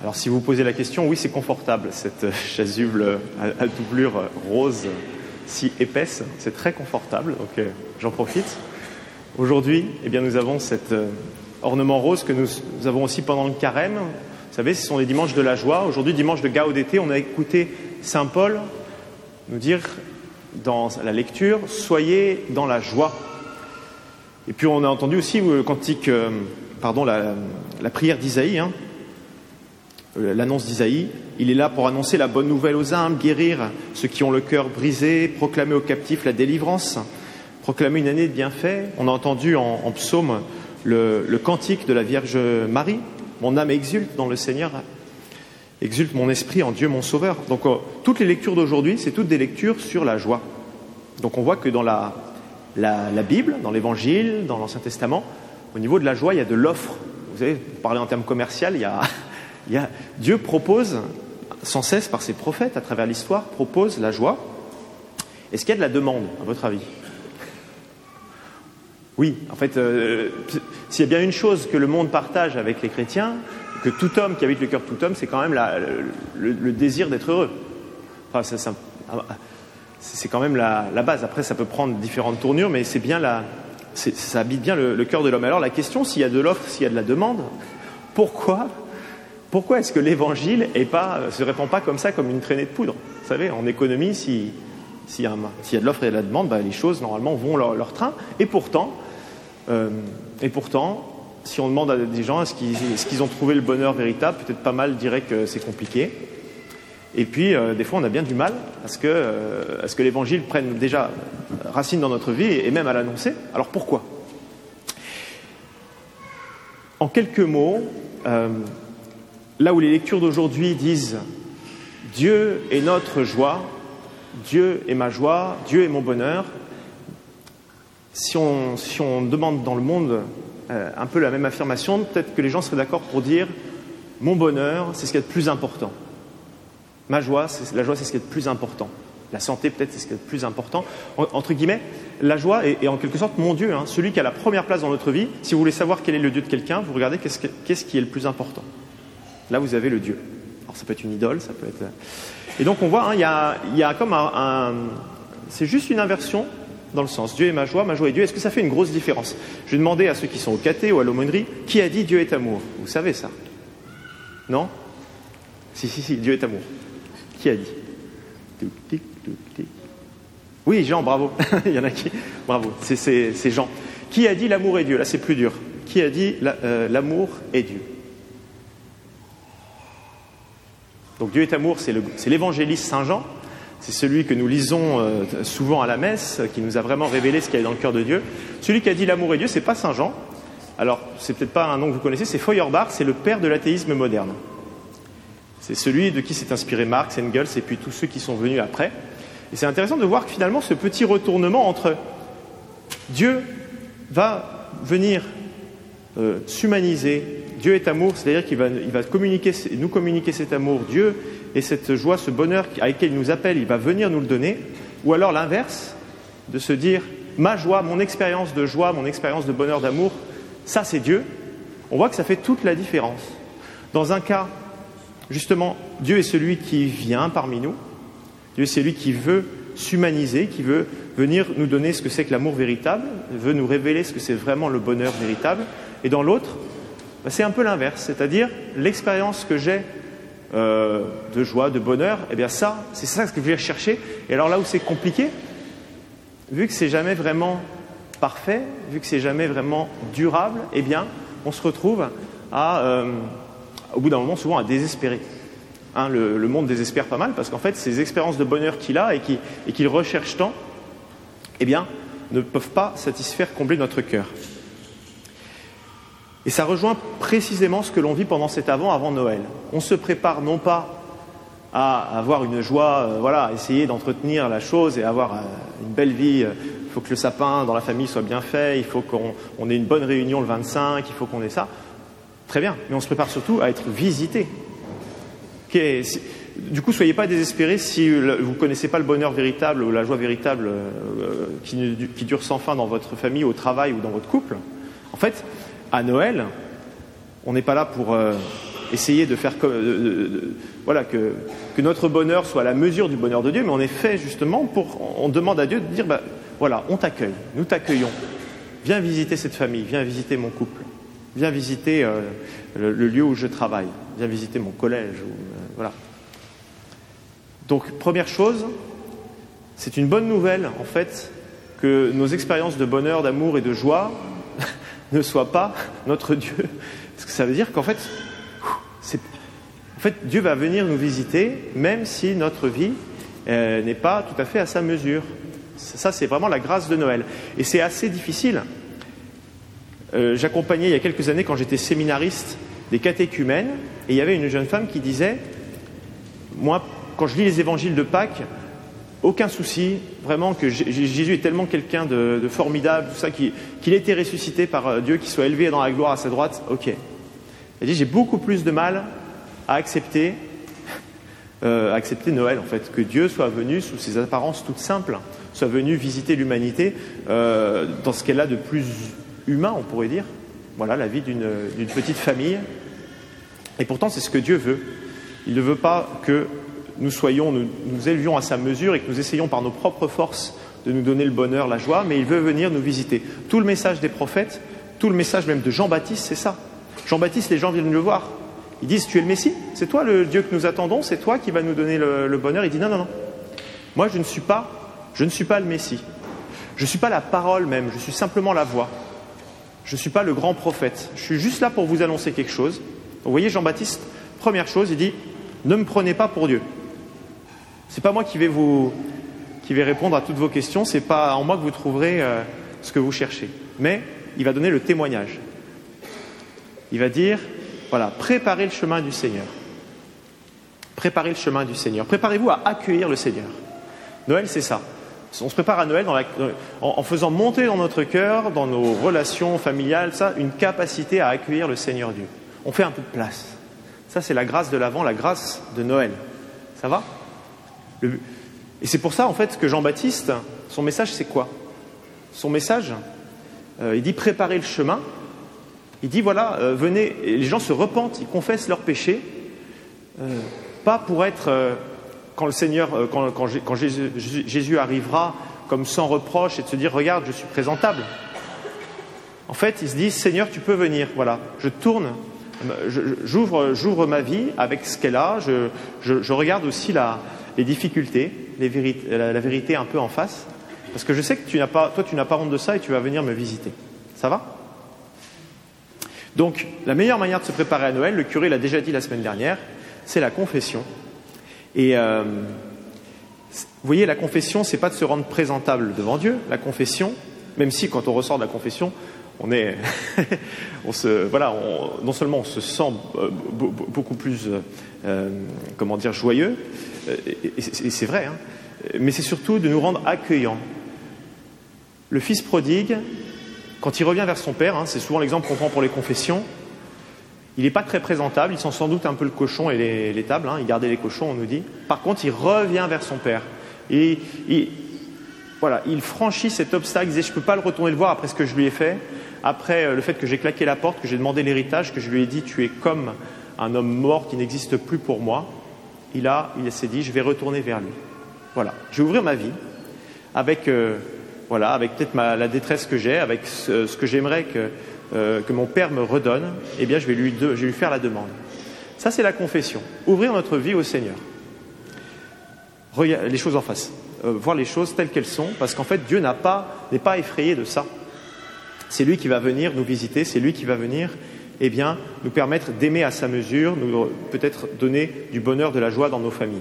Alors si vous posez la question, oui c'est confortable, cette chasuble à, à doublure rose si épaisse, c'est très confortable, donc euh, j'en profite. Aujourd'hui, eh bien, nous avons cet euh, ornement rose que nous, avons aussi pendant le carême. Vous savez, ce sont les dimanches de la joie. Aujourd'hui, dimanche de Gaudété, on a écouté Saint Paul nous dire dans la lecture, soyez dans la joie. Et puis on a entendu aussi le cantique, euh, pardon, la, la prière d'Isaïe, hein, euh, l'annonce d'Isaïe. Il est là pour annoncer la bonne nouvelle aux âmes, guérir ceux qui ont le cœur brisé, proclamer aux captifs la délivrance, proclamer une année de bienfaits. On a entendu en, psaume le, cantique de la Vierge Marie. Mon âme exulte dans le Seigneur, exulte mon esprit en Dieu mon Sauveur. Donc euh, toutes les lectures d'aujourd'hui, c'est toutes des lectures sur la joie. Donc on voit que dans la, la, Bible, dans l'Évangile, dans l'Ancien Testament, au niveau de la joie, il y a de l'offre. Vous savez, pour parler en termes commerciaux, il y a, Dieu propose sans cesse par ses prophètes à travers l'histoire, propose la joie. Est-ce qu'il y a de la demande, à votre avis? Oui, en fait, euh, s'il y a bien une chose que le monde partage avec les chrétiens, que tout homme qui habite le cœur de tout homme, c'est quand même le, désir d'être heureux. C'est quand même la, la, base. Après, ça peut prendre différentes tournures, mais c'est bien la, ça habite bien le, le cœur de l'homme. Alors la question, s'il y a de l'offre, s'il y a de la demande, pourquoi, pourquoi est-ce que l'évangile ne se répand pas comme ça, comme une traînée de poudre? Vous savez, en économie, s'il si y, a, de l'offre et de la demande, bah, les choses normalement vont leur, train. Et pourtant, euh, et pourtant, si on demande à des gens est-ce qu'ils ont trouvé le bonheur véritable, peut-être pas mal diraient que c'est compliqué. Et puis, euh, des fois, on a bien du mal à ce que, euh, à ce que l'évangile prenne déjà racine dans notre vie et même à l'annoncer. Alors pourquoi? En quelques mots, euh, là où les lectures d'aujourd'hui disent Dieu est notre joie, Dieu est ma joie, Dieu est mon bonheur, si on, demande dans le monde euh, un peu la même affirmation, peut-être que les gens seraient d'accord pour dire mon bonheur, c'est ce qui est le plus important. Ma joie, la joie, c'est ce qui est le plus important. La santé, peut-être, c'est ce qui est le plus important. En, entre guillemets, la joie est, en quelque sorte mon Dieu, hein, celui qui a la première place dans notre vie. Si vous voulez savoir quel est le Dieu de quelqu'un, vous regardez qu'est-ce, que, qu'est-ce qui est le plus important. Là, vous avez le Dieu. Alors, ça peut être une idole, ça peut être. Et donc, on voit, hein, il y, a, comme un, c'est juste une inversion dans le sens Dieu est ma joie, ma joie est Dieu. Est-ce que ça fait une grosse différence? Je vais demander à ceux qui sont au caté ou à l'aumônerie qui a dit Dieu est amour? Vous savez ça? Non? Si, si, si, Dieu est amour. Qui a dit? Oui, Jean, bravo. Il y en a qui. Bravo, c'est Jean. Qui a dit l'amour est Dieu? Là, c'est plus dur. Qui a dit l'amour euh, est Dieu? Donc Dieu est amour, c'est l'évangéliste Saint Jean c'est celui que nous lisons euh, souvent à la messe, qui nous a vraiment révélé ce qu'il y a dans le cœur de Dieu. Celui qui a dit l'amour est Dieu, c'est pas Saint Jean. Alors, c'est peut-être pas un nom que vous connaissez, c'est Feuerbach, c'est le père de l'athéisme moderne. C'est celui de qui s'est inspiré Marx, Engels et puis tous ceux qui sont venus après. Et c'est intéressant de voir que finalement, ce petit retournement entre Dieu va venir euh, s'humaniser, Dieu est amour, c'est-à-dire qu'il va, nous communiquer cet amour, Dieu et cette joie, ce bonheur avec lequel il nous appelle, il va venir nous le donner, ou alors l'inverse, de se dire ma joie, mon expérience de joie, mon expérience de bonheur, d'amour, ça c'est Dieu, on voit que ça fait toute la différence. Dans un cas, justement, Dieu est celui qui vient parmi nous, Dieu est celui qui veut s'humaniser, qui veut venir nous donner ce que c'est que l'amour véritable, veut nous révéler ce que c'est vraiment le bonheur véritable, et dans l'autre, c'est un peu l'inverse, c'est-à-dire l'expérience que j'ai euh, de joie, de bonheur, eh bien ça, c'est ça que je vais chercher. Et alors là où c'est compliqué, vu que c'est jamais vraiment parfait, vu que c'est jamais vraiment durable, eh bien, on se retrouve à, euh, au bout d'un moment, souvent à désespérer. Hein, le, monde désespère pas mal parce qu'en fait, ces expériences de bonheur qu'il a et qu'il qu recherche tant, eh bien, ne peuvent pas satisfaire, combler notre cœur. Et ça rejoint précisément ce que l'on vit pendant cet avant, avant Noël. On se prépare non pas à avoir une joie, euh, voilà, essayer d'entretenir la chose et avoir euh, une belle vie. Il faut que le sapin dans la famille soit bien fait, il faut qu'on ait une bonne réunion le 25, il faut qu'on ait ça. Très bien, mais on se prépare surtout à être visité. Du coup, soyez pas désespérés si vous ne connaissez pas le bonheur véritable ou la joie véritable euh, qui dure sans fin dans votre famille, au travail ou dans votre couple. En fait, à Noël, on n'est pas là pour, euh, essayer de faire voilà que, notre bonheur soit à la mesure du bonheur de Dieu, mais on est fait justement pour on demande à Dieu de dire bah, voilà, on t'accueille, nous t'accueillons. Viens visiter cette famille, viens visiter mon couple, viens visiter euh, le, lieu où je travaille, viens visiter mon collège. Euh, voilà. Donc première chose, c'est une bonne nouvelle en fait que nos expériences de bonheur, d'amour et de joie ne soient pas notre Dieu. Parce que ça veut dire qu'en fait, en fait, Dieu va venir nous visiter même si notre vie euh, n'est pas tout à fait à sa mesure. Ça, c'est vraiment la grâce de Noël. Et c'est assez difficile. Euh, j'accompagnais il y a quelques années, quand j'étais séminariste, des catéchumènes, et il y avait une jeune femme qui disait Moi, quand je lis les évangiles de Pâques, aucun souci, vraiment que Jésus est tellement quelqu'un de, formidable, tout ça, qu'il ait été ressuscité par euh, Dieu, qu'il soit élevé dans la gloire à sa droite, ok. Elle dit J'ai beaucoup plus de mal à accepter, euh, accepter Noël, en fait, que Dieu soit venu sous ses apparences toutes simples, soit venu visiter l'humanité euh, dans ce qu'elle a de plus humain, on pourrait dire. Voilà, la vie d'une petite famille. Et pourtant, c'est ce que Dieu veut. Il ne veut pas que nous soyons, nous, nous élevions à sa mesure et que nous essayions par nos propres forces de nous donner le bonheur, la joie, mais il veut venir nous visiter. Tout le message des prophètes, tout le message même de Jean-Baptiste, c'est ça. Jean-Baptiste, les gens viennent le voir. Ils disent, tu es le Messie? C'est toi le Dieu que nous attendons? C'est toi qui vas nous donner le, le bonheur? Il dit, non, non, non. Moi, je ne suis pas je ne suis pas le Messie. Je ne suis pas la parole même, je suis simplement la voix. Je ne suis pas le grand prophète. Je suis juste là pour vous annoncer quelque chose. Vous voyez, Jean-Baptiste, première chose, il dit Ne me prenez pas pour Dieu. Ce n'est pas moi qui vais vous qui vais répondre à toutes vos questions, ce n'est pas en moi que vous trouverez euh, ce que vous cherchez. Mais il va donner le témoignage. Il va dire voilà, préparez le chemin du Seigneur. Préparez le chemin du Seigneur. Préparez-vous à accueillir le Seigneur. Noël, c'est ça. On se prépare à Noël en, faisant monter dans notre cœur, dans nos relations familiales, ça, une capacité à accueillir le Seigneur Dieu. On fait un peu de place. Ça, c'est la grâce de l'Avent, la grâce de Noël. Ça va? Et c'est pour ça, en fait, que Jean-Baptiste, son message, c'est quoi? Son message, euh, il dit préparez le chemin. Il dit voilà, euh, venez, les gens se repentent, ils confessent leurs péchés, euh, pas pour être quand le Seigneur, quand, Jésus, arrivera comme sans reproche et de se dire regarde, je suis présentable. En fait, il se dit Seigneur, tu peux venir. Voilà, je tourne, j'ouvre, ma vie avec ce qu'elle a. Je, regarde aussi les difficultés, la, vérité un peu en face, parce que je sais que tu n'as pas, toi, tu n'as pas honte de ça et tu vas venir me visiter. Ça va? Donc, la meilleure manière de se préparer à Noël, le curé l'a déjà dit la semaine dernière, c'est la confession. Et euh, vous voyez, la confession, c'est pas de se rendre présentable devant Dieu. La confession, même si quand on ressort de la confession, on est, on se, voilà, non seulement on se sent euh, beaucoup plus, euh, comment dire, joyeux, et, c'est vrai, hein, mais c'est surtout de nous rendre accueillants. Le fils prodigue, quand il revient vers son père, hein, c'est souvent l'exemple qu'on prend pour les confessions, il n'est pas très présentable, il sent sans doute un peu le cochon et les, tables, hein. il gardait les cochons, on nous dit. Par contre, il revient vers son père. Et voilà, il franchit cet obstacle, il disait, je ne peux pas le retourner le voir après ce que je lui ai fait, après euh, le fait que j'ai claqué la porte, que j'ai demandé l'héritage, que je lui ai dit, tu es comme un homme mort qui n'existe plus pour moi. Il, a, il s'est dit, je vais retourner vers lui. Voilà, je vais ouvrir ma vie avec, euh, voilà, avec peut-être la détresse que j'ai, avec ce que j'aimerais que euh, que mon Père me redonne, eh bien je vais, lui faire la demande. Ça, c'est la confession. Ouvrir notre vie au Seigneur. Les choses en face. Euh, voir les choses telles qu'elles sont, parce qu'en fait, Dieu n'est pas, pas effrayé de ça. C'est lui qui va venir nous visiter, c'est lui qui va venir eh bien, nous permettre d'aimer à sa mesure, nous peut-être donner du bonheur, de la joie dans nos familles.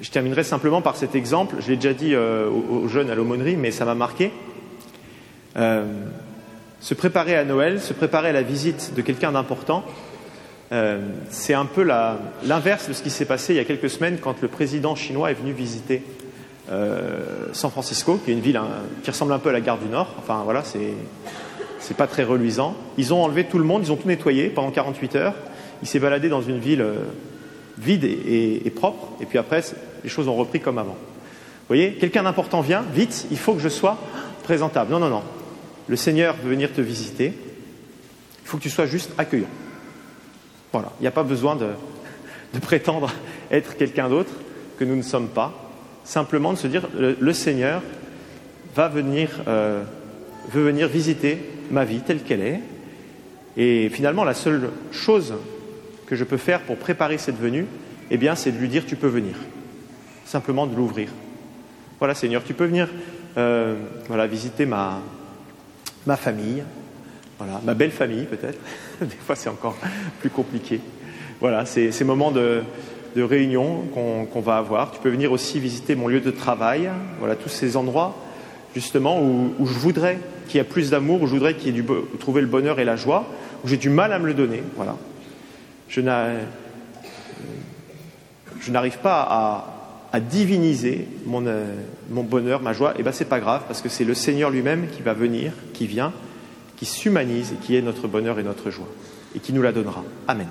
Je terminerai simplement par cet exemple. Je l'ai déjà dit euh, aux, jeunes à l'aumônerie, mais ça m'a marqué se préparer à Noël, se préparer à la visite de quelqu'un d'important, euh, c'est un peu l'inverse de ce qui s'est passé il y a quelques semaines quand le président chinois est venu visiter euh, San Francisco, qui est une ville hein, qui ressemble un peu à la gare du Nord. Enfin voilà, c'est pas très reluisant. Ils ont enlevé tout le monde, ils ont tout nettoyé pendant 48 heures. Il s'est baladé dans une ville euh, vide et, et, propre, et puis après, les choses ont repris comme avant. Vous voyez, quelqu'un d'important vient, vite, il faut que je sois présentable. Non, non, non le Seigneur veut venir te visiter, il faut que tu sois juste accueillant. Voilà, il n'y a pas besoin de, prétendre être quelqu'un d'autre que nous ne sommes pas. Simplement de se dire, le, le Seigneur va venir, euh, veut venir visiter ma vie telle qu'elle est. Et finalement, la seule chose que je peux faire pour préparer cette venue, eh bien, c'est de lui dire, tu peux venir. Simplement de l'ouvrir. Voilà, Seigneur, tu peux venir euh, voilà, visiter ma, ma famille, voilà, ma belle famille peut-être. Des fois, c'est encore plus compliqué. Voilà, c'est ces moments de, réunion qu'on va avoir. Tu peux venir aussi visiter mon lieu de travail. Voilà, tous ces endroits justement où, je voudrais qu'il y ait plus d'amour, où je voudrais qu'il y ait du, trouver le bonheur et la joie, où j'ai du mal à me le donner. Voilà. Je je n'arrive pas à, diviniser mon, euh, mon bonheur, ma joie, et ben c'est pas grave parce que c'est le Seigneur lui-même qui va venir, qui vient, qui s'humanise et qui est notre bonheur et notre joie et qui nous la donnera. Amen.